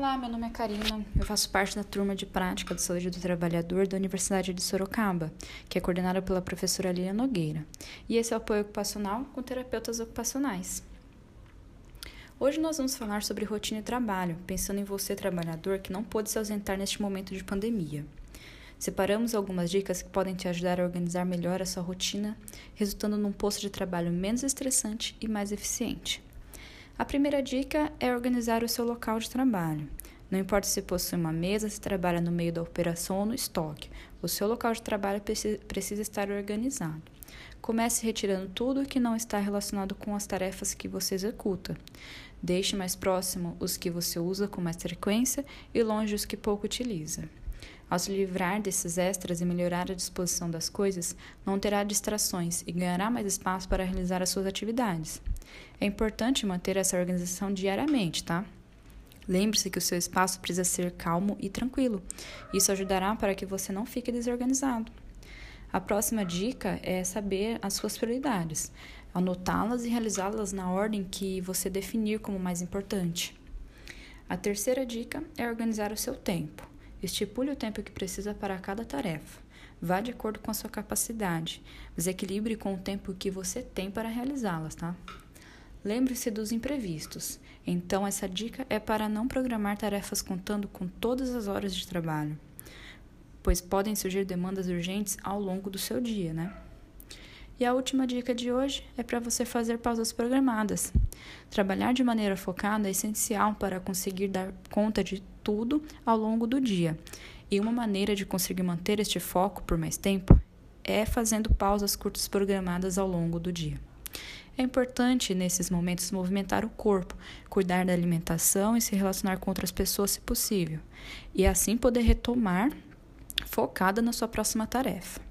Olá, meu nome é Karina, eu faço parte da turma de prática de saúde do trabalhador da Universidade de Sorocaba, que é coordenada pela professora Lilian Nogueira. E esse é o apoio ocupacional com terapeutas ocupacionais. Hoje nós vamos falar sobre rotina e trabalho, pensando em você, trabalhador, que não pôde se ausentar neste momento de pandemia. Separamos algumas dicas que podem te ajudar a organizar melhor a sua rotina, resultando num posto de trabalho menos estressante e mais eficiente. A primeira dica é organizar o seu local de trabalho. Não importa se possui uma mesa, se trabalha no meio da operação ou no estoque, o seu local de trabalho precisa estar organizado. Comece retirando tudo que não está relacionado com as tarefas que você executa. Deixe mais próximo os que você usa com mais frequência e longe os que pouco utiliza. Ao se livrar desses extras e melhorar a disposição das coisas, não terá distrações e ganhará mais espaço para realizar as suas atividades. É importante manter essa organização diariamente, tá? Lembre-se que o seu espaço precisa ser calmo e tranquilo. Isso ajudará para que você não fique desorganizado. A próxima dica é saber as suas prioridades, anotá-las e realizá-las na ordem que você definir como mais importante. A terceira dica é organizar o seu tempo. Estipule o tempo que precisa para cada tarefa. Vá de acordo com a sua capacidade, mas equilibre com o tempo que você tem para realizá-las, tá? Lembre-se dos imprevistos. Então, essa dica é para não programar tarefas contando com todas as horas de trabalho, pois podem surgir demandas urgentes ao longo do seu dia, né? E a última dica de hoje é para você fazer pausas programadas. Trabalhar de maneira focada é essencial para conseguir dar conta de tudo ao longo do dia. E uma maneira de conseguir manter este foco por mais tempo é fazendo pausas curtas programadas ao longo do dia. É importante, nesses momentos, movimentar o corpo, cuidar da alimentação e se relacionar com outras pessoas, se possível, e assim poder retomar focada na sua próxima tarefa.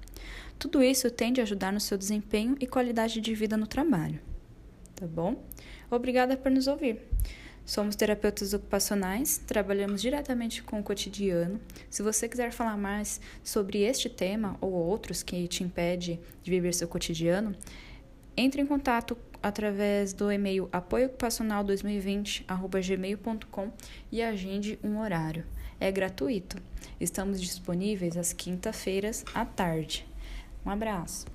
Tudo isso tende a ajudar no seu desempenho e qualidade de vida no trabalho. Tá bom? Obrigada por nos ouvir. Somos terapeutas ocupacionais, trabalhamos diretamente com o cotidiano. Se você quiser falar mais sobre este tema ou outros que te impede de viver seu cotidiano, entre em contato através do e-mail apoioocupacional2020@gmail.com e agende um horário. É gratuito. Estamos disponíveis às quinta-feiras à tarde. Um abraço.